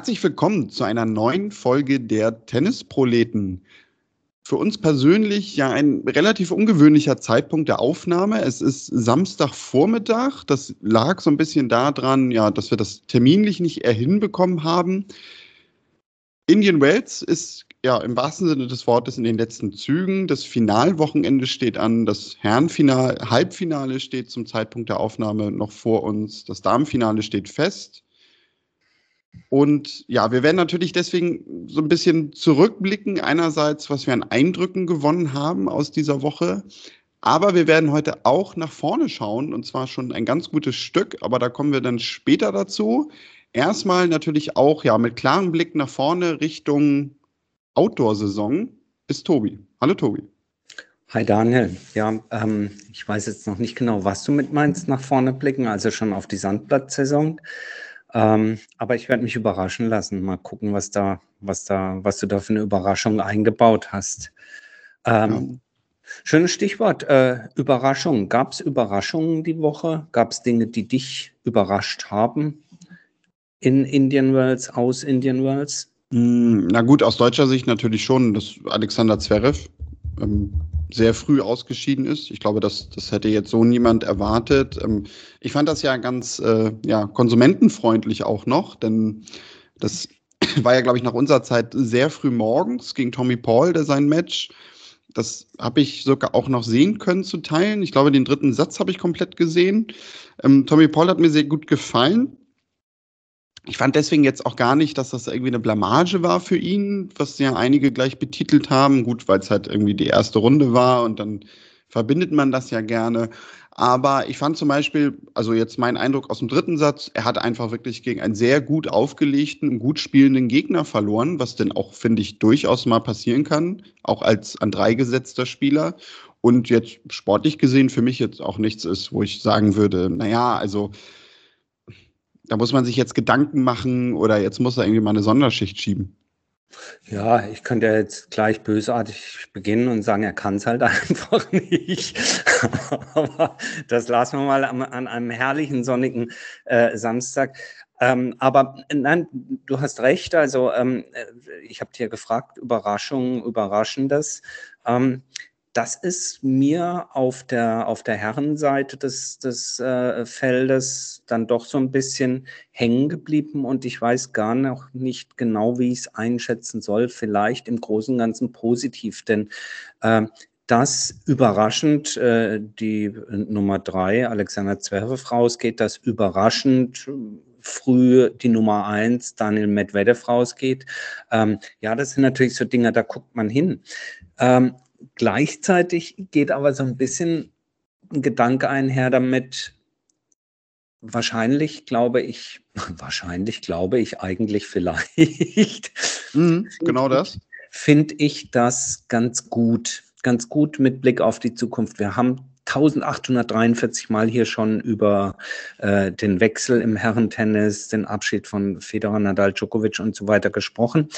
Herzlich willkommen zu einer neuen Folge der Tennisproleten. Für uns persönlich ja ein relativ ungewöhnlicher Zeitpunkt der Aufnahme. Es ist Samstagvormittag. Das lag so ein bisschen daran, ja, dass wir das terminlich nicht hinbekommen haben. Indian Wells ist ja im wahrsten Sinne des Wortes in den letzten Zügen. Das Finalwochenende steht an, das Herrenfinale, Halbfinale steht zum Zeitpunkt der Aufnahme noch vor uns, das Damenfinale steht fest. Und ja, wir werden natürlich deswegen so ein bisschen zurückblicken, einerseits, was wir an Eindrücken gewonnen haben aus dieser Woche. Aber wir werden heute auch nach vorne schauen, und zwar schon ein ganz gutes Stück, aber da kommen wir dann später dazu. Erstmal natürlich auch ja mit klarem Blick nach vorne Richtung Outdoor-Saison ist Tobi. Hallo Tobi. Hi Daniel. Ja, ähm, ich weiß jetzt noch nicht genau, was du mit meinst, nach vorne blicken, also schon auf die Sandplatzsaison. Ähm, aber ich werde mich überraschen lassen. Mal gucken, was da, was da, was du da für eine Überraschung eingebaut hast. Ähm, ja. Schönes Stichwort, äh, Überraschung. Gab es Überraschungen die Woche? Gab es Dinge, die dich überrascht haben in Indian Wells, aus Indian Wells? Hm, na gut, aus deutscher Sicht natürlich schon, dass Alexander Zverev ähm, sehr früh ausgeschieden ist. Ich glaube, das, das hätte jetzt so niemand erwartet. Ähm, ich fand das ja ganz äh, ja, konsumentenfreundlich auch noch, denn das war ja, glaube ich, nach unserer Zeit sehr früh morgens gegen Tommy Paul, der sein Match. Das habe ich sogar auch noch sehen können zu teilen. Ich glaube, den dritten Satz habe ich komplett gesehen. Ähm, Tommy Paul hat mir sehr gut gefallen ich fand deswegen jetzt auch gar nicht, dass das irgendwie eine Blamage war für ihn, was ja einige gleich betitelt haben. Gut, weil es halt irgendwie die erste Runde war und dann verbindet man das ja gerne. Aber ich fand zum Beispiel, also jetzt mein Eindruck aus dem dritten Satz, er hat einfach wirklich gegen einen sehr gut aufgelegten, gut spielenden Gegner verloren, was denn auch, finde ich, durchaus mal passieren kann, auch als an drei gesetzter Spieler. Und jetzt sportlich gesehen für mich jetzt auch nichts ist, wo ich sagen würde, naja, also da muss man sich jetzt Gedanken machen oder jetzt muss er irgendwie mal eine Sonderschicht schieben. Ja, ich könnte jetzt gleich bösartig beginnen und sagen, er kann es halt einfach nicht. Aber das lassen wir mal an, an einem herrlichen sonnigen äh, Samstag. Ähm, aber nein, du hast recht. Also ähm, äh, ich habe dir gefragt, Überraschung, Überraschendes. Ähm, das ist mir auf der, auf der Herrenseite des, des äh, Feldes dann doch so ein bisschen hängen geblieben und ich weiß gar noch nicht genau, wie ich es einschätzen soll. Vielleicht im Großen und Ganzen positiv, denn äh, das überraschend äh, die Nummer drei, Alexander Zverev, rausgeht, das überraschend früh die Nummer eins, Daniel Medvedev rausgeht. Ähm, ja, das sind natürlich so Dinge, da guckt man hin. Ähm, Gleichzeitig geht aber so ein bisschen ein Gedanke einher damit, wahrscheinlich glaube ich, wahrscheinlich glaube ich eigentlich vielleicht. Mhm, genau das. Finde ich das ganz gut, ganz gut mit Blick auf die Zukunft. Wir haben 1843 Mal hier schon über äh, den Wechsel im Herrentennis, den Abschied von Federer, Nadal, Djokovic und so weiter gesprochen.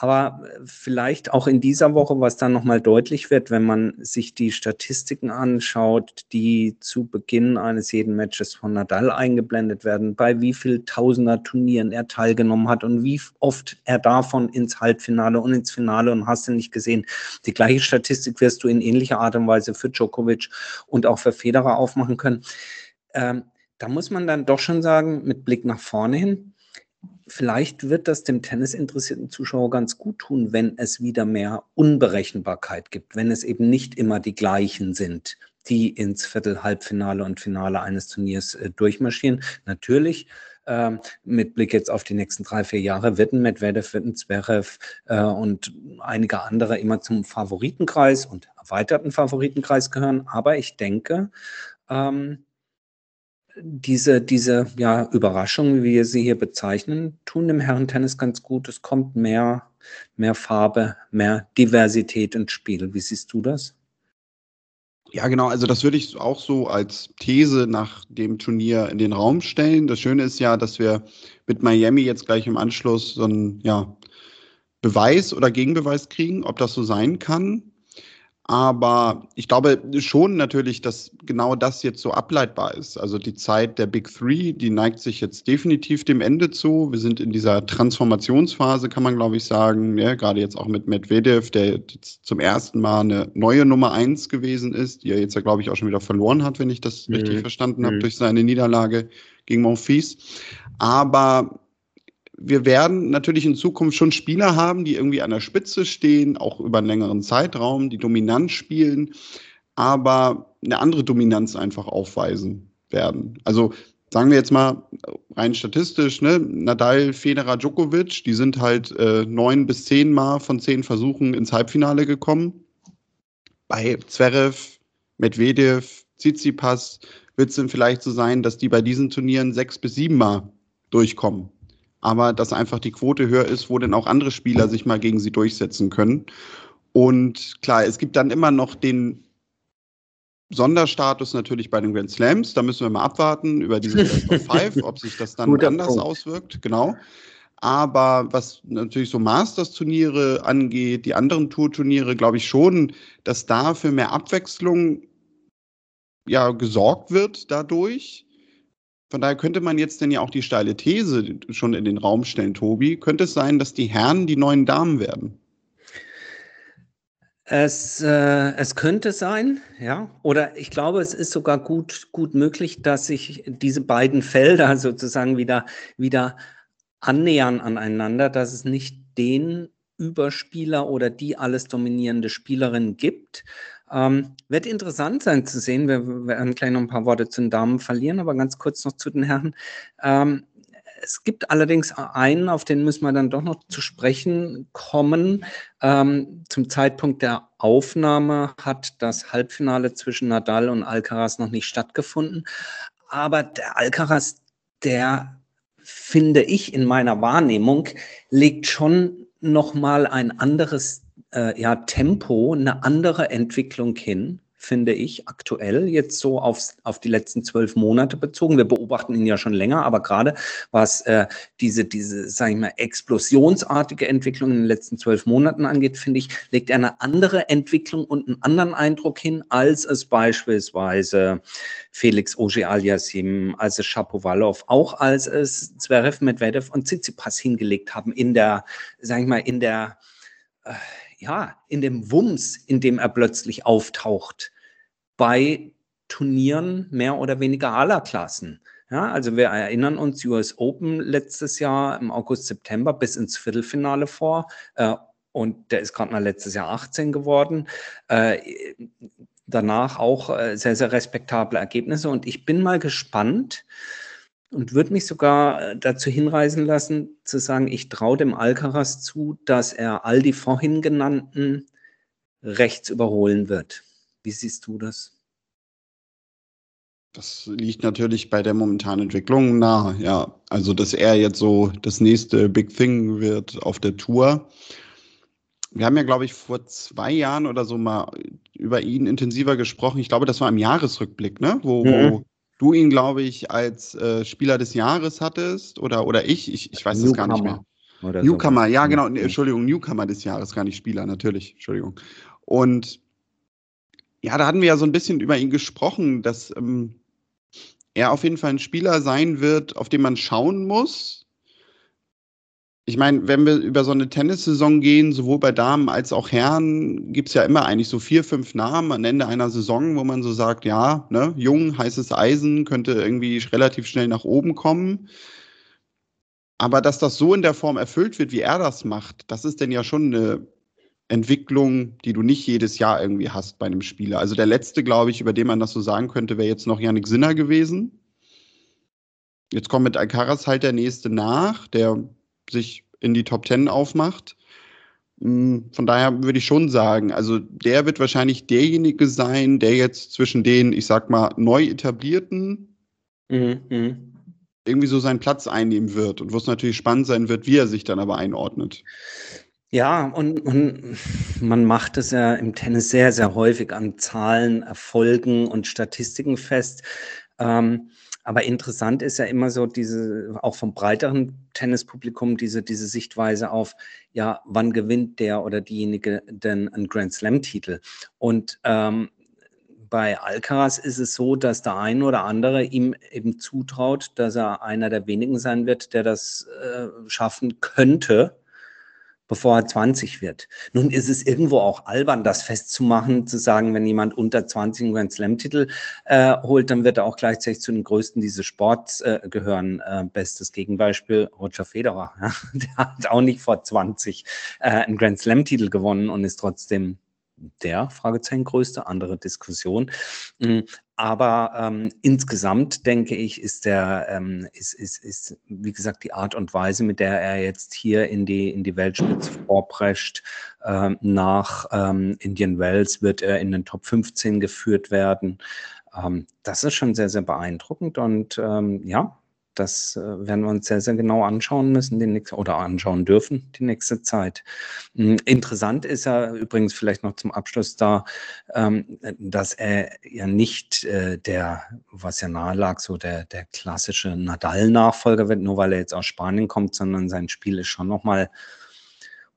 Aber äh, vielleicht auch in dieser Woche, was dann nochmal deutlich wird, wenn man sich die Statistiken anschaut, die zu Beginn eines jeden Matches von Nadal eingeblendet werden, bei wie viel Tausender Turnieren er teilgenommen hat und wie oft er davon ins Halbfinale und ins Finale und hast du nicht gesehen. Die gleiche Statistik wirst du in ähnlicher Art und Weise für Djokovic und auch für Federer aufmachen können. Ähm, da muss man dann doch schon sagen, mit Blick nach vorne hin, vielleicht wird das dem tennisinteressierten Zuschauer ganz gut tun, wenn es wieder mehr Unberechenbarkeit gibt, wenn es eben nicht immer die gleichen sind, die ins Viertel, Halbfinale und Finale eines Turniers äh, durchmarschieren. Natürlich ähm, mit Blick jetzt auf die nächsten drei, vier Jahre wird ein Medvedev, wird ein Zverev äh, und einige andere immer zum Favoritenkreis und erweiterten Favoritenkreis gehören. Aber ich denke, ähm, diese, diese ja, Überraschung, wie wir sie hier bezeichnen, tun dem Herrentennis ganz gut. Es kommt mehr, mehr Farbe, mehr Diversität ins Spiel. Wie siehst du das? Ja, genau. Also das würde ich auch so als These nach dem Turnier in den Raum stellen. Das Schöne ist ja, dass wir mit Miami jetzt gleich im Anschluss so einen ja, Beweis oder Gegenbeweis kriegen, ob das so sein kann. Aber ich glaube schon natürlich, dass genau das jetzt so ableitbar ist. Also die Zeit der Big Three, die neigt sich jetzt definitiv dem Ende zu. Wir sind in dieser Transformationsphase, kann man glaube ich sagen. Ja, gerade jetzt auch mit Medvedev, der jetzt zum ersten Mal eine neue Nummer eins gewesen ist, die er jetzt ja glaube ich auch schon wieder verloren hat, wenn ich das mhm. richtig verstanden habe, mhm. durch seine Niederlage gegen Monfils. Aber wir werden natürlich in Zukunft schon Spieler haben, die irgendwie an der Spitze stehen, auch über einen längeren Zeitraum, die dominant spielen, aber eine andere Dominanz einfach aufweisen werden. Also sagen wir jetzt mal rein statistisch, ne, Nadal, Federer, Djokovic, die sind halt äh, neun bis zehn Mal von zehn Versuchen ins Halbfinale gekommen. Bei Zverev, Medvedev, Tsitsipas wird es dann vielleicht so sein, dass die bei diesen Turnieren sechs bis sieben Mal durchkommen aber dass einfach die Quote höher ist, wo dann auch andere Spieler sich mal gegen sie durchsetzen können. Und klar, es gibt dann immer noch den Sonderstatus natürlich bei den Grand Slams. Da müssen wir mal abwarten über diese Five, ob sich das dann Guter anders Punkt. auswirkt. Genau. Aber was natürlich so Masters-Turniere angeht, die anderen Tour-Turniere, glaube ich schon, dass da für mehr Abwechslung ja gesorgt wird dadurch. Von daher könnte man jetzt denn ja auch die steile These schon in den Raum stellen, Tobi. Könnte es sein, dass die Herren die neuen Damen werden? Es, äh, es könnte sein, ja. Oder ich glaube, es ist sogar gut, gut möglich, dass sich diese beiden Felder sozusagen wieder, wieder annähern aneinander, dass es nicht den Überspieler oder die alles dominierende Spielerin gibt, ähm, wird interessant sein zu sehen. Wir werden gleich noch ein paar Worte zu den Damen verlieren, aber ganz kurz noch zu den Herren. Ähm, es gibt allerdings einen, auf den müssen wir dann doch noch zu sprechen kommen. Ähm, zum Zeitpunkt der Aufnahme hat das Halbfinale zwischen Nadal und Alcaraz noch nicht stattgefunden. Aber der Alcaraz, der finde ich in meiner Wahrnehmung, legt schon noch mal ein anderes äh, ja, Tempo eine andere Entwicklung hin, finde ich, aktuell, jetzt so aufs, auf die letzten zwölf Monate bezogen. Wir beobachten ihn ja schon länger, aber gerade was äh, diese, diese, sage ich mal, explosionsartige Entwicklung in den letzten zwölf Monaten angeht, finde ich, legt er eine andere Entwicklung und einen anderen Eindruck hin, als es beispielsweise Felix Auger-Aliassime, als es Shapovalov, auch als es Zverev, Medvedev und Tsitsipas hingelegt haben in der, sage ich mal, in der äh, ja, in dem Wumms, in dem er plötzlich auftaucht, bei Turnieren mehr oder weniger aller Klassen. Ja, also wir erinnern uns, US Open letztes Jahr im August, September bis ins Viertelfinale vor. Äh, und der ist gerade mal letztes Jahr 18 geworden. Äh, danach auch äh, sehr, sehr respektable Ergebnisse. Und ich bin mal gespannt, und würde mich sogar äh, dazu hinreißen lassen, zu sagen, ich traue dem Alcaraz zu, dass er all die vorhin genannten rechts überholen wird. Wie siehst du das? Das liegt natürlich bei der momentanen Entwicklung nahe, ja. Also, dass er jetzt so das nächste Big Thing wird auf der Tour. Wir haben ja, glaube ich, vor zwei Jahren oder so mal über ihn intensiver gesprochen. Ich glaube, das war im Jahresrückblick, ne? Wo, mhm. wo du ihn, glaube ich, als äh, Spieler des Jahres hattest oder, oder ich, ich, ich weiß es gar nicht mehr. Newcomer, so. ja, genau, nee, Entschuldigung, Newcomer des Jahres, gar nicht Spieler, natürlich, Entschuldigung. Und ja, da hatten wir ja so ein bisschen über ihn gesprochen, dass ähm, er auf jeden Fall ein Spieler sein wird, auf den man schauen muss, ich meine, wenn wir über so eine Tennissaison gehen, sowohl bei Damen als auch Herren, gibt es ja immer eigentlich so vier, fünf Namen am Ende einer Saison, wo man so sagt, ja, ne, jung, heißes Eisen, könnte irgendwie relativ schnell nach oben kommen. Aber dass das so in der Form erfüllt wird, wie er das macht, das ist denn ja schon eine Entwicklung, die du nicht jedes Jahr irgendwie hast bei einem Spieler. Also der letzte, glaube ich, über den man das so sagen könnte, wäre jetzt noch Yannick Sinner gewesen. Jetzt kommt mit Alcaraz halt der nächste nach, der sich in die Top Ten aufmacht. Mm, von daher würde ich schon sagen, also der wird wahrscheinlich derjenige sein, der jetzt zwischen den, ich sag mal, neu etablierten mhm, mhm. irgendwie so seinen Platz einnehmen wird und wo es natürlich spannend sein wird, wie er sich dann aber einordnet. Ja, und, und man macht es ja im Tennis sehr, sehr häufig an Zahlen, Erfolgen und Statistiken fest. Ähm, Aber interessant ist ja immer so diese, auch vom breiteren Tennispublikum, diese, diese Sichtweise auf, ja, wann gewinnt der oder diejenige denn einen Grand Slam-Titel? Und ähm, bei Alcaraz ist es so, dass der ein oder andere ihm eben zutraut, dass er einer der wenigen sein wird, der das äh, schaffen könnte bevor er 20 wird. Nun ist es irgendwo auch albern, das festzumachen, zu sagen, wenn jemand unter 20 einen Grand Slam-Titel äh, holt, dann wird er auch gleichzeitig zu den Größten dieses Sports äh, gehören. Äh, bestes Gegenbeispiel, Roger Federer. Ja? Der hat auch nicht vor 20 äh, einen Grand Slam-Titel gewonnen und ist trotzdem der Fragezeichen größte, andere Diskussion. Mm, aber ähm, insgesamt denke ich, ist der, ähm, ist, ist, ist, wie gesagt, die Art und Weise, mit der er jetzt hier in die, in die Weltspitze vorprescht, ähm, nach ähm, Indian Wells wird er in den Top 15 geführt werden. Ähm, das ist schon sehr, sehr beeindruckend und ähm, ja, das äh, werden wir uns sehr, sehr genau anschauen müssen die nächste, oder anschauen dürfen die nächste Zeit. Hm, interessant ist ja übrigens vielleicht noch zum Abschluss da, ähm, dass er ja nicht äh, der, was ja nahe lag, so der, der klassische Nadal-Nachfolger wird, nur weil er jetzt aus Spanien kommt, sondern sein Spiel ist schon nochmal mal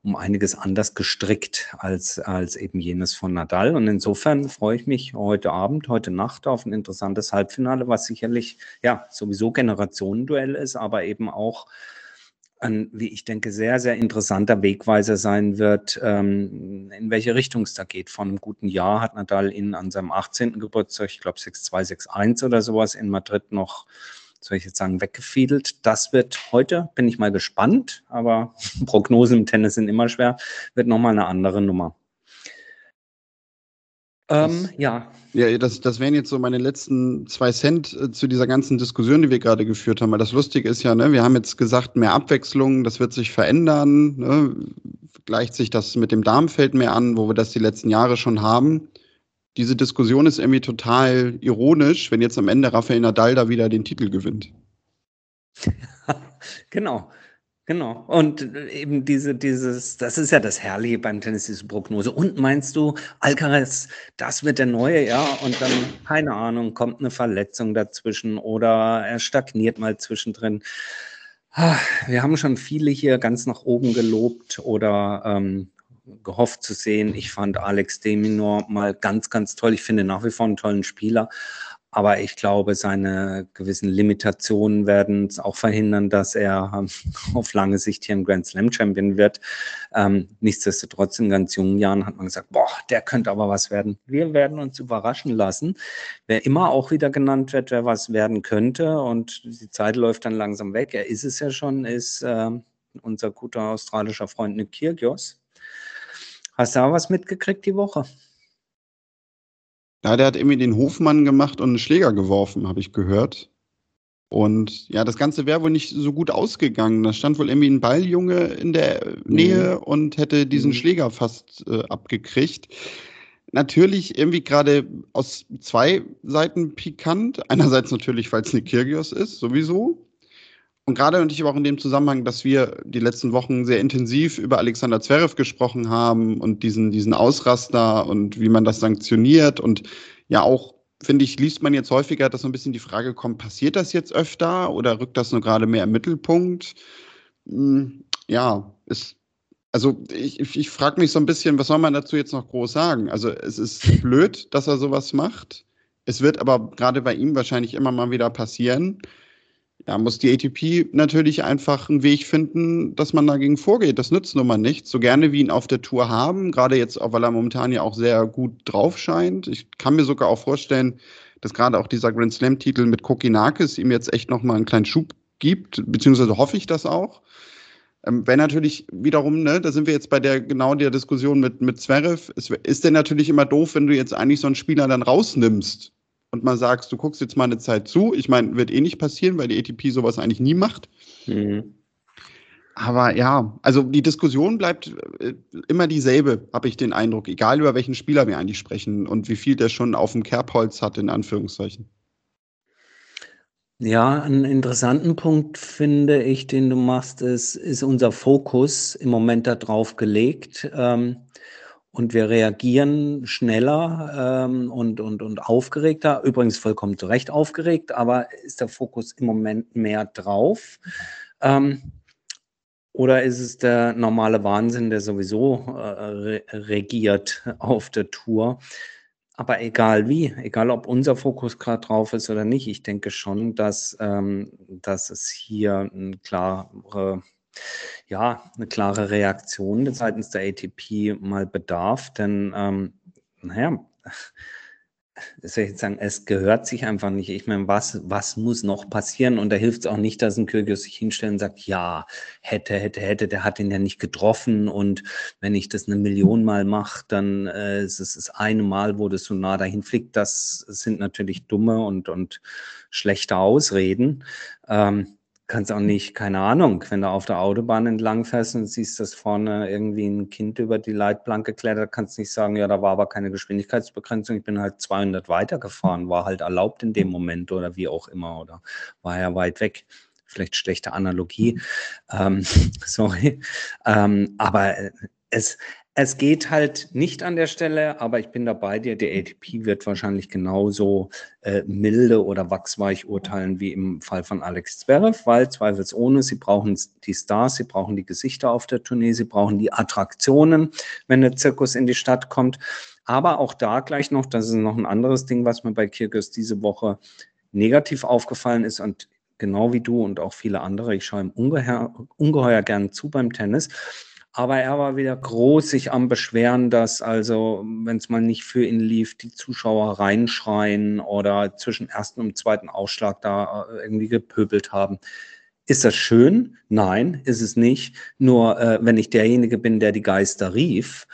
um einiges anders gestrickt als, als eben jenes von Nadal. Und insofern freue ich mich heute Abend, heute Nacht auf ein interessantes Halbfinale, was sicherlich ja sowieso Generationenduell ist, aber eben auch ein, wie ich denke, sehr, sehr interessanter Wegweiser sein wird, ähm, in welche Richtung es da geht. Von einem guten Jahr hat Nadal ihn an seinem 18. Geburtstag, ich glaube 6-2, 6-1 oder sowas in Madrid noch soll ich jetzt sagen, weggefiedelt. Das wird heute, bin ich mal gespannt, aber Prognosen im Tennis sind immer schwer, wird nochmal eine andere Nummer. Ähm, ja. Ja, das, das wären jetzt so meine letzten zwei Cent äh, zu dieser ganzen Diskussion, die wir gerade geführt haben. Weil das Lustige ist ja, ne, wir haben jetzt gesagt, mehr Abwechslung, das wird sich verändern. Ne, gleicht sich das mit dem Darmfeld mehr an, wo wir das die letzten Jahre schon haben diese Diskussion ist irgendwie total ironisch, wenn jetzt am Ende Rafael Nadal da wieder den Titel gewinnt. genau. Genau. Und eben diese, dieses, das ist ja das Herrliche beim Tennis, diese Prognose. Und meinst du, Alcaraz, das wird der neue, ja? Und dann, keine Ahnung, kommt eine Verletzung dazwischen oder er stagniert mal zwischendrin. Ah, wir haben schon viele hier ganz nach oben gelobt oder ähm, gehofft zu sehen. Ich fand Alex Deminor mal ganz, ganz toll. Ich finde nach wie vor einen tollen Spieler. Aber ich glaube, seine gewissen Limitationen werden es auch verhindern, dass er ähm, auf lange Sicht hier ein Grand Slam Champion wird. Ähm, nichtsdestotrotz in ganz jungen Jahren hat man gesagt, boah, der könnte aber was werden. Wir werden uns überraschen lassen. Wer immer auch wieder genannt wird, wer was werden könnte und die Zeit läuft dann langsam weg. Er ist es ja schon, ist äh, unser guter australischer Freund Nick Kyrgios Hast du auch was mitgekriegt die Woche? Ja, der hat irgendwie den Hofmann gemacht und einen Schläger geworfen, habe ich gehört. Und ja, das Ganze wäre wohl nicht so gut ausgegangen. Da stand wohl irgendwie ein Balljunge in der Nähe mhm. und hätte diesen mhm. Schläger fast äh, abgekriegt. Natürlich irgendwie gerade aus zwei Seiten pikant. Einerseits natürlich, weil es eine Kirgios ist, sowieso. Und gerade natürlich aber auch in dem Zusammenhang, dass wir die letzten Wochen sehr intensiv über Alexander Zverev gesprochen haben und diesen, diesen Ausraster und wie man das sanktioniert. Und ja, auch, finde ich, liest man jetzt häufiger, dass so ein bisschen die Frage kommt, passiert das jetzt öfter oder rückt das nur gerade mehr im Mittelpunkt? Hm, ja, ist, also ich, ich frage mich so ein bisschen, was soll man dazu jetzt noch groß sagen? Also es ist blöd, dass er sowas macht. Es wird aber gerade bei ihm wahrscheinlich immer mal wieder passieren ja, muss die ATP natürlich einfach einen Weg finden, dass man dagegen vorgeht. Das nützt nun mal nichts. So gerne wie ihn auf der Tour haben, gerade jetzt, weil er momentan ja auch sehr gut drauf scheint. Ich kann mir sogar auch vorstellen, dass gerade auch dieser Grand Slam-Titel mit Kokinakis ihm jetzt echt nochmal einen kleinen Schub gibt, beziehungsweise hoffe ich das auch. Ähm, wenn natürlich wiederum, ne, da sind wir jetzt bei der genau der Diskussion mit, mit Zverev, es ist denn natürlich immer doof, wenn du jetzt eigentlich so einen Spieler dann rausnimmst und mal sagst, du guckst jetzt mal eine Zeit zu. Ich meine, wird eh nicht passieren, weil die ATP sowas eigentlich nie macht. Mhm. Aber ja, also die Diskussion bleibt äh, immer dieselbe, habe ich den Eindruck, egal über welchen Spieler wir eigentlich sprechen und wie viel der schon auf dem Kerbholz hat, in Anführungszeichen. Ja, einen interessanten Punkt finde ich, den du machst, ist, ist unser Fokus im Moment darauf gelegt. Ähm, und wir reagieren schneller ähm, und, und, und aufgeregter. Übrigens vollkommen zu Recht aufgeregt, aber ist der Fokus im Moment mehr drauf? Ähm, oder ist es der normale Wahnsinn, der sowieso äh, re regiert auf der Tour? Aber egal wie, egal ob unser Fokus gerade drauf ist oder nicht, ich denke schon, dass, ähm, dass es hier eine klare, ja, eine klare Reaktion seitens der ATP mal bedarf. Denn, ähm, naja, soll ich sagen, es gehört sich einfach nicht. Ich meine, was, was muss noch passieren? Und da hilft es auch nicht, dass ein Kyrgios sich hinstellt und sagt, ja, hätte, hätte, hätte, der hat ihn ja nicht getroffen. Und wenn ich das eine Million Mal mache, dann äh, ist es das eine Mal, wo das so nah dahin fliegt. Das sind natürlich dumme und, und schlechte Ausreden. Ähm, kannst auch nicht, keine Ahnung, wenn du auf der Autobahn entlang fährst und siehst, dass vorne irgendwie ein Kind über die Leitplanke klettert, kannst du nicht sagen, ja, da war aber keine Geschwindigkeitsbegrenzung, ich bin halt 200 weitergefahren, war halt erlaubt in dem Moment oder wie auch immer oder war ja weit weg. Vielleicht schlechte Analogie, ähm, sorry. Ähm, aber es, es geht halt nicht an der Stelle, aber ich bin dabei dir. Der ATP wird wahrscheinlich genauso äh, milde oder wachsweich urteilen wie im Fall von Alex Zverev, weil zweifelsohne, sie brauchen die Stars, sie brauchen die Gesichter auf der Tournee, sie brauchen die Attraktionen, wenn der Zirkus in die Stadt kommt. Aber auch da gleich noch, das ist noch ein anderes Ding, was mir bei Kirkus diese Woche negativ aufgefallen ist und genau wie du und auch viele andere, ich schaue ihm ungeheuer, ungeheuer gern zu beim Tennis aber er war wieder groß sich am Beschweren, dass also, wenn es mal nicht für ihn lief, die Zuschauer reinschreien oder zwischen ersten und zweiten Ausschlag da äh, irgendwie gepöbelt haben. Ist das schön? Nein, ist es nicht. Nur äh, wenn ich derjenige bin, der die Geister rief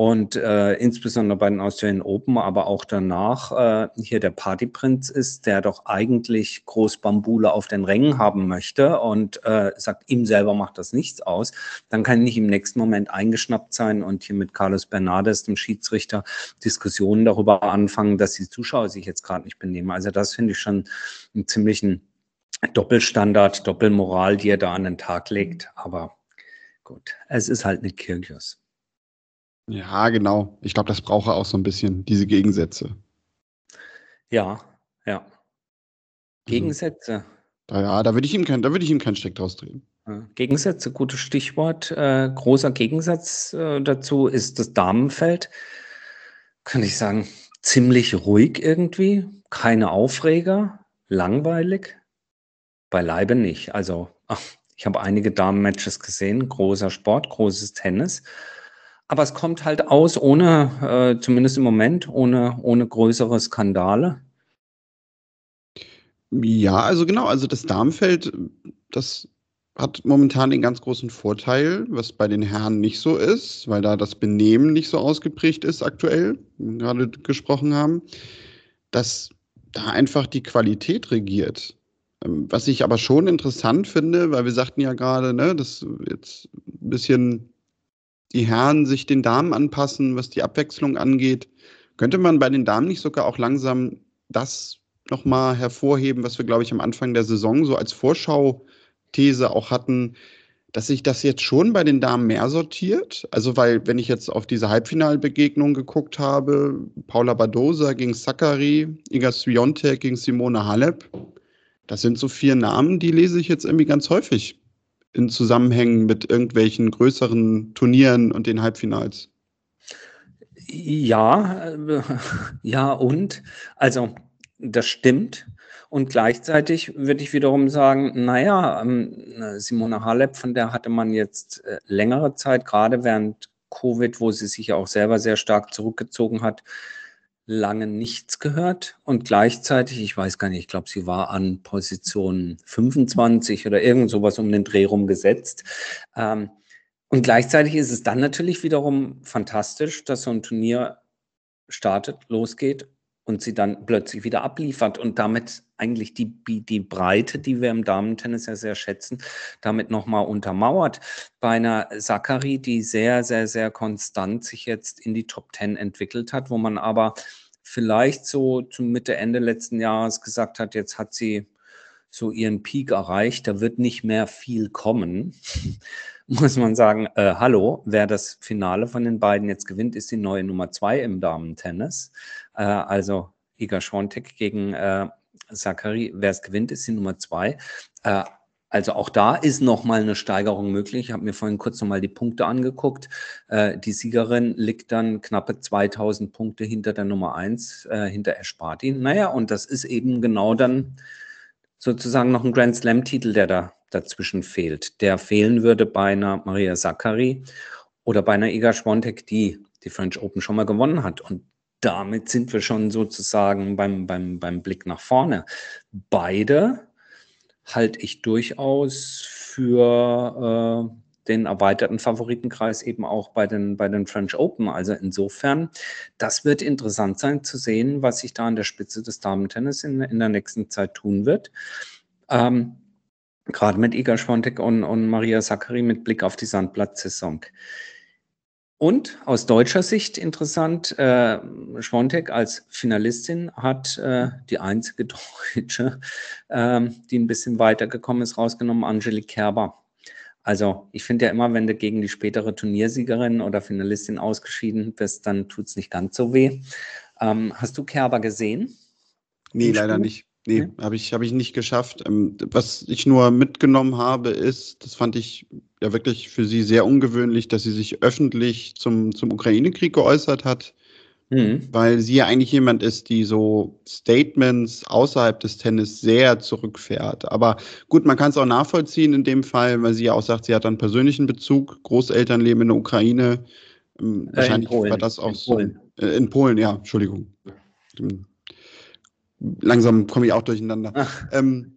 und äh, insbesondere bei den Australian Open, aber auch danach äh, hier der Partyprinz ist, der doch eigentlich Großbambule auf den Rängen haben möchte und äh, sagt, ihm selber macht das nichts aus, dann kann ich nicht im nächsten Moment eingeschnappt sein und hier mit Carlos Bernardes, dem Schiedsrichter, Diskussionen darüber anfangen, dass die Zuschauer sich jetzt gerade nicht benehmen. Also das finde ich schon einen ziemlichen Doppelstandard, Doppelmoral, die er da an den Tag legt. Aber gut, es ist halt eine Kirchhoff. Ja, genau. Ich glaube, das braucht er auch so ein bisschen, diese Gegensätze. Ja, ja. Also Gegensätze. Da, ja, da würde ich ihm kein, da würde ich ihm keinen Steck draus drehen. Gegensätze, gutes Stichwort. Äh, großer Gegensatz äh, dazu ist das Damenfeld. Kann ich sagen, ziemlich ruhig irgendwie, keine Aufreger, langweilig. Beileibe nicht. Also, ach, ich habe einige Damenmatches gesehen, großer Sport, großes Tennis. Aber es kommt halt aus ohne, äh, zumindest im Moment, ohne, ohne größere Skandale. Ja, also genau, also das Darmfeld, das hat momentan den ganz großen Vorteil, was bei den Herren nicht so ist, weil da das Benehmen nicht so ausgeprägt ist aktuell, wie wir gerade gesprochen haben, dass da einfach die Qualität regiert. Ähm, was ich aber schon interessant finde, weil wir sagten ja gerade, ne, dass jetzt ein bisschen die Herren sich den Damen anpassen, was die Abwechslung angeht. Könnte man bei den Damen nicht sogar auch langsam das nochmal hervorheben, was wir, glaube ich, am Anfang der Saison so als Vorschau-These auch hatten, dass sich das jetzt schon bei den Damen mehr sortiert? Also, weil, wenn ich jetzt auf diese Halbfinalbegegnung geguckt habe, Paula Badosa gegen Zachary, Iga Swiatek gegen Simone Halep, das sind so vier Namen, die lese ich jetzt irgendwie ganz häufig in Zusammenhängen mit irgendwelchen größeren Turnieren und den Halbfinals? Ja, äh, ja und. Also, das stimmt. Und gleichzeitig würde ich wiederum sagen, naja, ähm, Simone Halep, von der hatte man jetzt äh, längere Zeit, gerade während Covid, wo sie sich ja auch selber sehr stark zurückgezogen hat, lange nichts gehört und gleichzeitig, ich weiß gar nicht, ich glaube, sie war an Position 25 oder irgend sowas um den Dreh rum gesetzt. Ähm, und gleichzeitig ist es dann natürlich wiederum fantastisch, dass so ein Turnier startet, losgeht und sie dann plötzlich wieder abliefert und damit eigentlich die, die Breite, die wir im Damentennis ja sehr schätzen, damit nochmal untermauert. Bei einer Zachary, die sehr, sehr, sehr konstant sich jetzt in die Top Ten entwickelt hat, wo man aber vielleicht so zum Mitte, Ende letzten Jahres gesagt hat, jetzt hat sie so ihren Peak erreicht. Da wird nicht mehr viel kommen. Muss man sagen, äh, hallo, wer das Finale von den beiden jetzt gewinnt, ist die neue Nummer zwei im Damentennis. Äh, also Iga Schwontek gegen äh, Zachary, wer es gewinnt, ist die Nummer zwei. Äh, also auch da ist nochmal eine Steigerung möglich. Ich habe mir vorhin kurz nochmal die Punkte angeguckt. Äh, die Siegerin liegt dann knappe 2000 Punkte hinter der Nummer eins, äh, hinter Esparti. Naja, und das ist eben genau dann sozusagen noch ein Grand Slam-Titel, der da dazwischen fehlt. Der fehlen würde bei einer Maria Sakkari oder bei einer Iga Schwontek, die die French Open schon mal gewonnen hat. Und damit sind wir schon sozusagen beim, beim, beim Blick nach vorne. Beide halte ich durchaus für äh, den erweiterten Favoritenkreis eben auch bei den, bei den French Open. Also insofern, das wird interessant sein zu sehen, was sich da an der Spitze des Damentennis in, in der nächsten Zeit tun wird. Ähm, Gerade mit Iga Schwontek und, und Maria Sakkari mit Blick auf die Sandplatzsaison. Und aus deutscher Sicht interessant, äh, Schwontek als Finalistin hat äh, die einzige Deutsche, äh, die ein bisschen weitergekommen ist, rausgenommen, Angelique Kerber. Also ich finde ja immer, wenn du gegen die spätere Turniersiegerin oder Finalistin ausgeschieden bist, dann tut es nicht ganz so weh. Ähm, hast du Kerber gesehen? Nee, leider nicht. Nee, okay. habe ich, hab ich nicht geschafft. Ähm, was ich nur mitgenommen habe, ist, das fand ich ja wirklich für sie sehr ungewöhnlich, dass sie sich öffentlich zum, zum Ukraine-Krieg geäußert hat, mhm. weil sie ja eigentlich jemand ist, die so Statements außerhalb des Tennis sehr zurückfährt. Aber gut, man kann es auch nachvollziehen in dem Fall, weil sie ja auch sagt, sie hat einen persönlichen Bezug, Großeltern leben in der Ukraine. Ähm, wahrscheinlich war das auch in so. Polen. Äh, in Polen, ja, Entschuldigung langsam komme ich auch durcheinander. Ähm,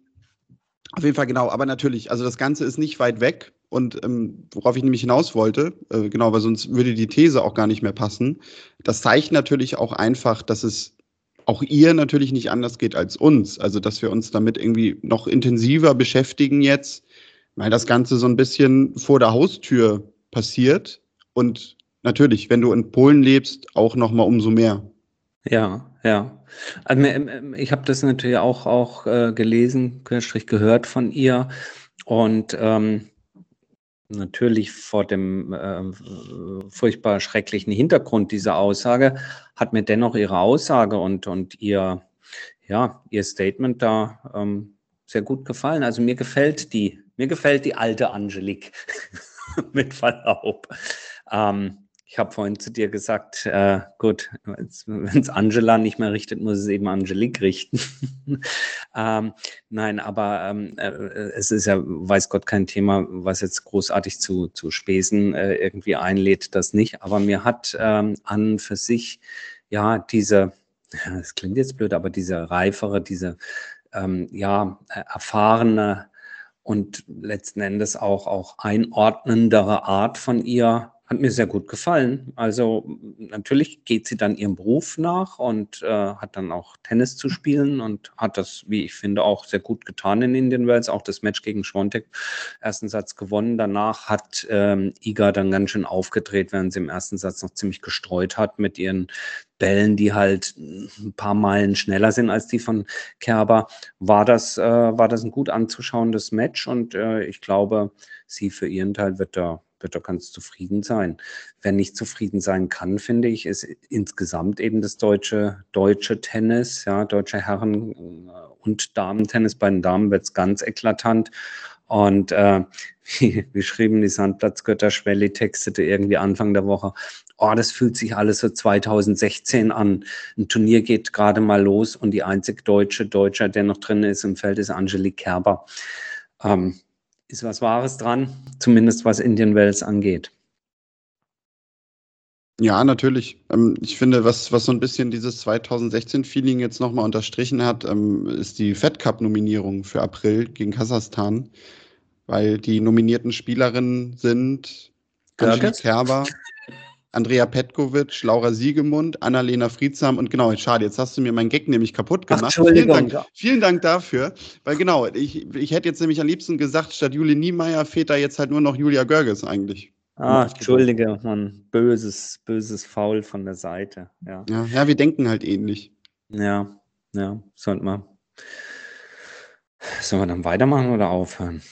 auf jeden Fall genau, aber natürlich, also das Ganze ist nicht weit weg und ähm, worauf ich nämlich hinaus wollte, äh, genau, weil sonst würde die These auch gar nicht mehr passen. Das zeigt natürlich auch einfach, dass es auch ihr natürlich nicht anders geht als uns. Also, dass wir uns damit irgendwie noch intensiver beschäftigen jetzt, weil das Ganze so ein bisschen vor der Haustür passiert und natürlich, wenn du in Polen lebst, auch noch mal umso mehr. Ja, ja. Also, ähm, ähm, ich habe das natürlich auch auch, äh, gelesen, gehört von ihr und, ähm, natürlich vor dem, äh, furchtbar schrecklichen Hintergrund dieser Aussage hat mir dennoch ihre Aussage und und ihr ja, ihr Statement da, ähm, sehr gut gefallen. Also, mir gefällt die mir gefällt die alte Angelique, mit Verlaub. Ähm ich habe vorhin zu dir gesagt, äh, gut, wenn es Angela nicht mehr richtet, muss es eben Angelique richten. ähm, nein, aber ähm, äh, es ist ja, weiß Gott, kein Thema, was jetzt großartig zu, zu Späßen äh, irgendwie einlädt, das nicht. Aber mir hat ähm, an für sich, ja, diese, das klingt jetzt blöd, aber diese reifere, diese, ähm, ja, erfahrene und letzten Endes auch, auch einordnendere Art von ihr hat mir sehr gut gefallen. Also natürlich geht sie dann ihrem Beruf nach und äh, hat dann auch Tennis zu spielen und hat das, wie ich finde, auch sehr gut getan in Indian Wells. Auch das Match gegen Schwontek, ersten Satz gewonnen. Danach hat ähm, Iga dann ganz schön aufgedreht, während sie im ersten Satz noch ziemlich gestreut hat mit ihren Bällen, die halt ein paar Meilen schneller sind als die von Kerber. War das, äh, war das ein gut anzuschauendes Match und äh, ich glaube, sie für ihren Teil wird da wird doch ganz zufrieden sein. Wer nicht zufrieden sein kann, finde ich, ist insgesamt eben das deutsche, deutsche Tennis, ja, deutsche Herren- äh, und Damen-Tennis. Bei den Damen wird es ganz eklatant. Und äh, wie, wie schrieben die Sandplatzgötter Schwelli textete irgendwie Anfang der Woche, oh, das fühlt sich alles so 2016 an. Ein Turnier geht gerade mal los und die einzig deutsche Deutscher, der noch drin ist im Feld, ist Angelique Kerber. Ähm, ist was Wahres dran, zumindest was Indian Wells angeht. Ja, natürlich. Ähm, ich finde, was, was so ein bisschen dieses 2016-Feeling jetzt nochmal unterstrichen hat, ähm, ist die Fed Cup-Nominierung für April gegen Kasachstan, weil die nominierten Spielerinnen sind Angelique Kerber, Andrea Petkovic, Laura Siegemund, Annalena Friedsam und genau, schade, jetzt hast du mir meinen Gag nämlich kaputt gemacht. Ach, vielen, Dank, vielen Dank dafür, weil genau, ich, ich hätte jetzt nämlich am liebsten gesagt, statt Julie Niemeyer fehlt da jetzt halt nur noch Julia Görges eigentlich. Ah, Entschuldige, Mann, böses, böses Foul von der Seite. Ja. ja, ja, wir denken halt ähnlich. Ja, ja, sollte man, Sollen wir dann weitermachen oder aufhören?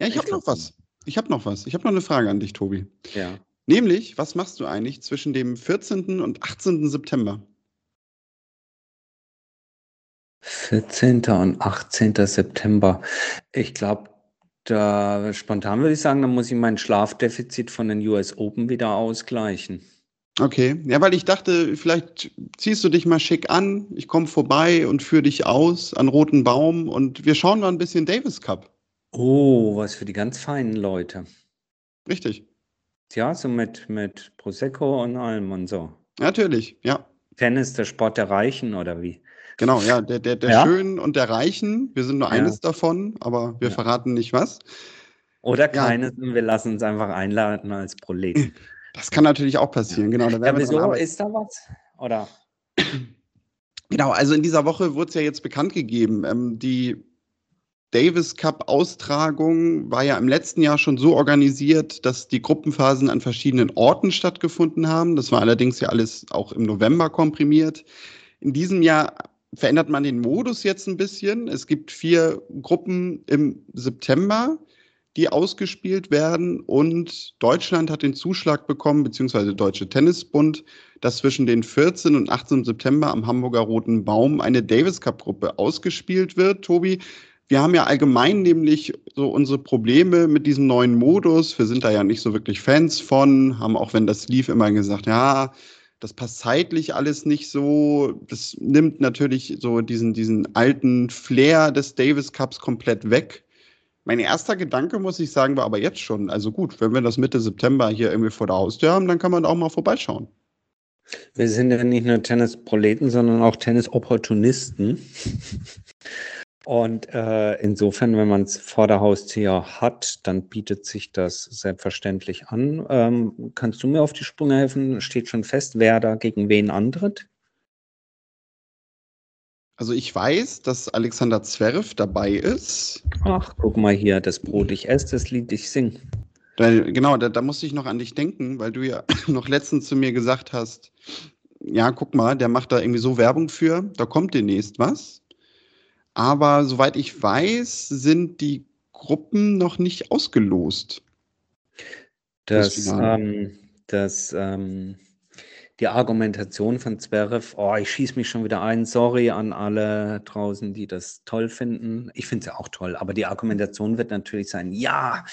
Ja, ich, ich habe noch was. Ich habe noch was. Ich habe noch eine Frage an dich, Tobi. Ja. Nämlich, was machst du eigentlich zwischen dem 14. und 18. September? 14. und 18. September. Ich glaube, da spontan würde ich sagen, dann muss ich mein Schlafdefizit von den US Open wieder ausgleichen. Okay, ja, weil ich dachte, vielleicht ziehst du dich mal schick an, ich komme vorbei und führe dich aus an Roten Baum und wir schauen mal ein bisschen Davis Cup. Oh, was für die ganz feinen Leute. Richtig. Ja, so mit, mit Prosecco und allem und so. Natürlich, ja. Tennis, der Sport der Reichen oder wie? Genau, ja, der, der, der ja? Schönen und der Reichen. Wir sind nur ja. eines davon, aber wir ja. verraten nicht was. Oder keines und wir lassen uns einfach einladen als Proleten. Das kann natürlich auch passieren, genau. Da ja, wieso ist da was? Oder? Genau, also in dieser Woche wurde es ja jetzt bekannt gegeben. Ähm, die Davis Cup Austragung war ja im letzten Jahr schon so organisiert, dass die Gruppenphasen an verschiedenen Orten stattgefunden haben. Das war allerdings ja alles auch im November komprimiert. In diesem Jahr verändert man den Modus jetzt ein bisschen. Es gibt vier Gruppen im September, die ausgespielt werden und Deutschland hat den Zuschlag bekommen, beziehungsweise Deutsche Tennisbund, dass zwischen den 14. und 18. September am Hamburger Roten Baum eine Davis Cup Gruppe ausgespielt wird. Tobi, wir haben ja allgemein nämlich so unsere Probleme mit diesem neuen Modus. Wir sind da ja nicht so wirklich Fans von, haben auch wenn das lief immer gesagt, ja, das passt zeitlich alles nicht so. Das nimmt natürlich so diesen, diesen alten Flair des Davis Cups komplett weg. Mein erster Gedanke, muss ich sagen, war aber jetzt schon, also gut, wenn wir das Mitte September hier irgendwie vor der Haustür haben, dann kann man da auch mal vorbeischauen. Wir sind ja nicht nur Tennisproleten, sondern auch Tennisopportunisten. Und äh, insofern, wenn man es vor der Haustür hat, dann bietet sich das selbstverständlich an. Ähm, kannst du mir auf die Sprünge helfen? Steht schon fest, wer da gegen wen antritt? Also ich weiß, dass Alexander Zwerf dabei ist. Ach, guck mal hier, das Brot ich esse, das Lied ich sing. Da, genau, da, da musste ich noch an dich denken, weil du ja noch letztens zu mir gesagt hast, ja, guck mal, der macht da irgendwie so Werbung für, da kommt demnächst was. Aber soweit ich weiß, sind die Gruppen noch nicht ausgelost. Das, das, ähm, das ähm, die Argumentation von Zverev, oh, ich schieße mich schon wieder ein, sorry an alle draußen, die das toll finden. Ich finde es ja auch toll, aber die Argumentation wird natürlich sein, ja,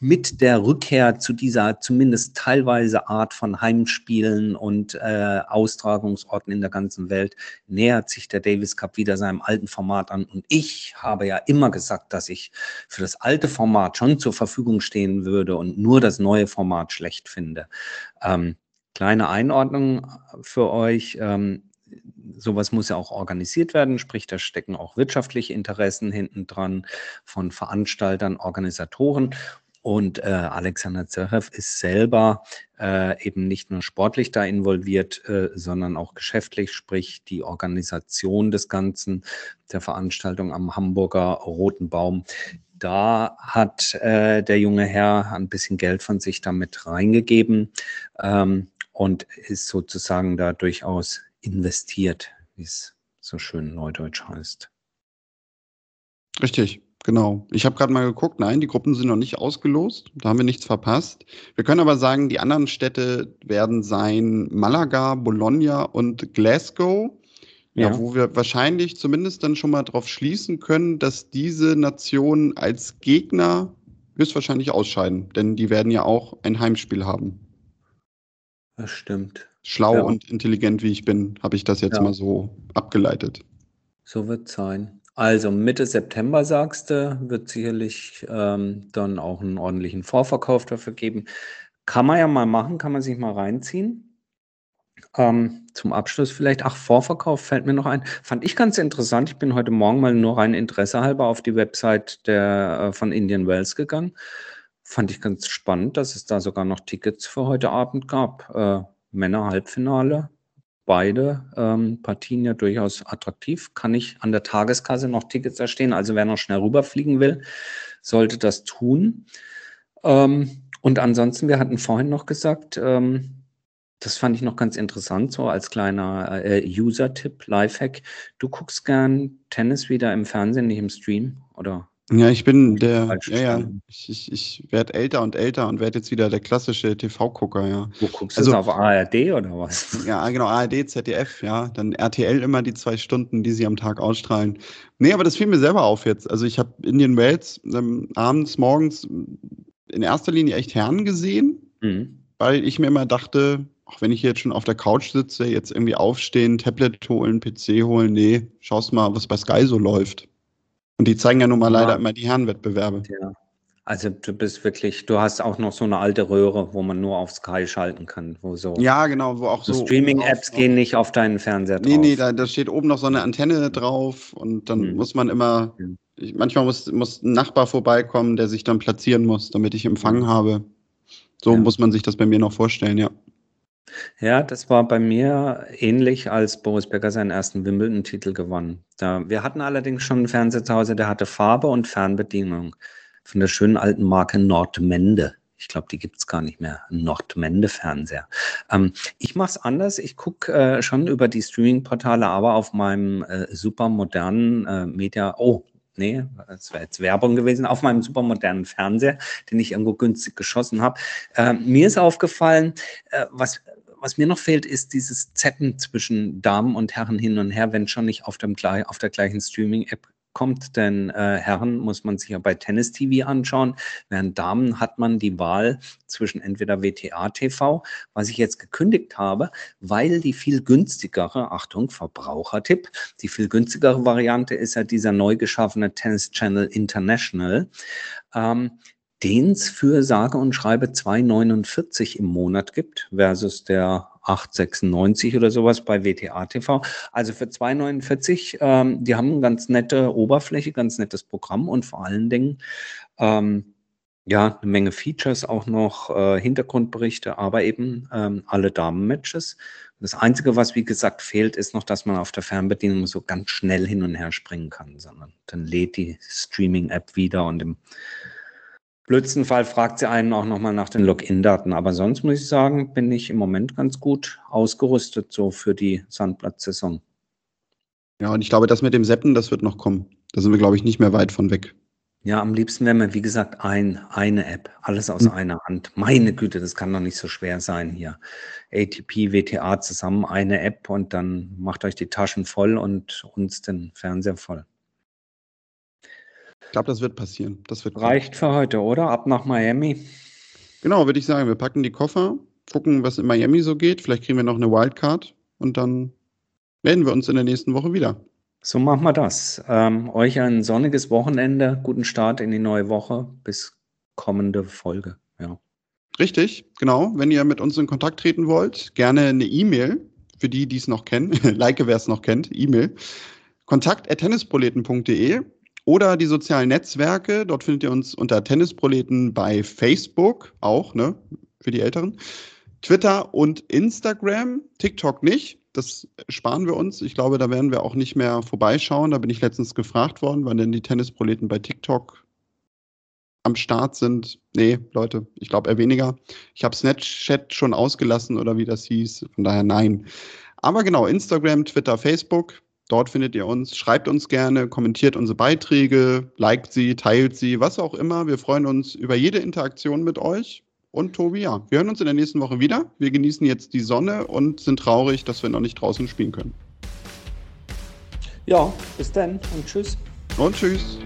mit der Rückkehr zu dieser zumindest teilweise Art von Heimspielen und äh, Austragungsorten in der ganzen Welt nähert sich der Davis Cup wieder seinem alten Format an. Und ich habe ja immer gesagt, dass ich für das alte Format schon zur Verfügung stehen würde und nur das neue Format schlecht finde. Ähm, Kleine Einordnung für euch. Ähm, sowas muss ja auch organisiert werden, sprich, da stecken auch wirtschaftliche Interessen hinten dran von Veranstaltern, Organisatoren. Und äh, Alexander Zverev ist selber äh, eben nicht nur sportlich da involviert, äh, sondern auch geschäftlich, sprich die Organisation des Ganzen, der Veranstaltung am Hamburger Roten Baum. Da hat äh, der junge Herr ein bisschen Geld von sich damit reingegeben. Ähm, und ist sozusagen da durchaus investiert, wie es so schön neudeutsch heißt. Richtig, genau. Ich habe gerade mal geguckt, nein, die Gruppen sind noch nicht ausgelost, da haben wir nichts verpasst. Wir können aber sagen, die anderen Städte werden sein Malaga, Bologna und Glasgow. Ja. ja. wo wir wahrscheinlich zumindest dann schon mal darauf schließen können, dass diese Nationen als Gegner höchstwahrscheinlich ausscheiden, denn die werden ja auch ein Heimspiel haben. Das stimmt. Schlau ja. und intelligent wie ich bin, habe ich das jetzt ja. mal so abgeleitet. So wird es sein. Also Mitte September, sagst du, wird sicherlich ähm, dann auch einen ordentlichen Vorverkauf dafür geben. Kann man ja mal machen, kann man sich mal reinziehen. Ähm, zum Abschluss vielleicht, ach, Vorverkauf fällt mir noch ein. Fand ich ganz interessant. Ich bin heute Morgen mal nur rein Interesse halber auf die Website der, äh, von Indian Wells gegangen. Fand ich ganz spannend, dass es da sogar noch Tickets für heute Abend gab. Äh, Männer-Halbfinale. Beide ähm, Partien ja durchaus attraktiv. Kann ich an der Tageskasse noch Tickets erstehen? Also wer noch schnell rüberfliegen will, sollte das tun. Ähm, und ansonsten, wir hatten vorhin noch gesagt, ähm, das fand ich noch ganz interessant, so als kleiner äh, User-Tipp, Lifehack. Du guckst gern Tennis wieder im Fernsehen, nicht im Stream, oder? Ja, ich bin der, ja, ja, ich, ich, ich werde älter und älter und werde jetzt wieder der klassische TV-Gucker, ja. Wo guckst also, du auf ARD oder was? Ja, genau, ARD, ZDF, ja. Dann RTL immer die zwei Stunden, die sie am Tag ausstrahlen. Nee, aber das fiel mir selber auf jetzt. Also ich habe Indian Wales ähm, abends, morgens in erster Linie echt Herren gesehen, mhm. weil ich mir immer dachte, auch wenn ich jetzt schon auf der Couch sitze, jetzt irgendwie aufstehen, Tablet holen, PC holen, nee, schaust mal, was bei Sky so läuft. Und die zeigen ja nun mal ja. leider immer die Herrenwettbewerbe. Ja. Also du bist wirklich, du hast auch noch so eine alte Röhre, wo man nur auf Sky schalten kann, wo so. Ja, genau, wo auch so. so Streaming-Apps gehen nicht auf deinen Fernseher drauf. Nee, nee, da, da steht oben noch so eine Antenne drauf und dann hm. muss man immer, ich, manchmal muss, muss ein Nachbar vorbeikommen, der sich dann platzieren muss, damit ich Empfang hm. habe. So ja. muss man sich das bei mir noch vorstellen, ja. Ja, das war bei mir ähnlich, als Boris Becker seinen ersten Wimbledon-Titel gewann. Da, wir hatten allerdings schon einen Fernseher zu Hause, der hatte Farbe und Fernbedienung von der schönen alten Marke Nordmende. Ich glaube, die gibt es gar nicht mehr. Nordmende-Fernseher. Ähm, ich mache es anders. Ich gucke äh, schon über die Streaming-Portale, aber auf meinem äh, super modernen äh, Media. Oh, nee, das wäre jetzt Werbung gewesen, auf meinem supermodernen Fernseher, den ich irgendwo günstig geschossen habe. Äh, mir ist aufgefallen, äh, was was mir noch fehlt, ist dieses Zeppen zwischen Damen und Herren hin und her, wenn schon nicht auf, dem, auf der gleichen Streaming-App kommt, denn äh, Herren muss man sich ja bei Tennis TV anschauen, während Damen hat man die Wahl zwischen entweder WTA TV, was ich jetzt gekündigt habe, weil die viel günstigere, Achtung, Verbrauchertipp, die viel günstigere Variante ist ja dieser neu geschaffene Tennis Channel International. Ähm, den es für sage und schreibe 2,49 im Monat gibt, versus der 8,96 oder sowas bei WTA TV. Also für 2,49, ähm, die haben eine ganz nette Oberfläche, ganz nettes Programm und vor allen Dingen ähm, ja, eine Menge Features, auch noch äh, Hintergrundberichte, aber eben ähm, alle Damen-Matches. Das Einzige, was wie gesagt fehlt, ist noch, dass man auf der Fernbedienung so ganz schnell hin und her springen kann, sondern dann lädt die Streaming-App wieder und im blödsten Fall fragt sie einen auch nochmal nach den Login-Daten. Aber sonst muss ich sagen, bin ich im Moment ganz gut ausgerüstet so für die Sandplatzsaison. Ja, und ich glaube, das mit dem Seppen, das wird noch kommen. Da sind wir, glaube ich, nicht mehr weit von weg. Ja, am liebsten wäre mir, wie gesagt, ein, eine App, alles aus hm. einer Hand. Meine Güte, das kann doch nicht so schwer sein hier. ATP, WTA zusammen, eine App und dann macht euch die Taschen voll und uns den Fernseher voll. Ich glaube, das wird passieren. Das wird Reicht für heute, oder? Ab nach Miami. Genau, würde ich sagen. Wir packen die Koffer, gucken, was in Miami so geht. Vielleicht kriegen wir noch eine Wildcard und dann melden wir uns in der nächsten Woche wieder. So machen wir das. Ähm, euch ein sonniges Wochenende, guten Start in die neue Woche. Bis kommende Folge. Ja. Richtig, genau. Wenn ihr mit uns in Kontakt treten wollt, gerne eine E-Mail. Für die, die es noch kennen, like, wer es noch kennt, E-Mail. Kontakt at tennisproleten.de oder die sozialen Netzwerke. Dort findet ihr uns unter Tennisproleten bei Facebook auch, ne, für die Älteren. Twitter und Instagram, TikTok nicht. Das sparen wir uns. Ich glaube, da werden wir auch nicht mehr vorbeischauen. Da bin ich letztens gefragt worden, wann denn die Tennisproleten bei TikTok am Start sind. Nee, Leute, ich glaube eher weniger. Ich habe Snapchat schon ausgelassen oder wie das hieß. Von daher nein. Aber genau, Instagram, Twitter, Facebook. Dort findet ihr uns. Schreibt uns gerne, kommentiert unsere Beiträge, liked sie, teilt sie, was auch immer. Wir freuen uns über jede Interaktion mit euch. Und Tobi, ja, wir hören uns in der nächsten Woche wieder. Wir genießen jetzt die Sonne und sind traurig, dass wir noch nicht draußen spielen können. Ja, bis dann und tschüss. Und tschüss.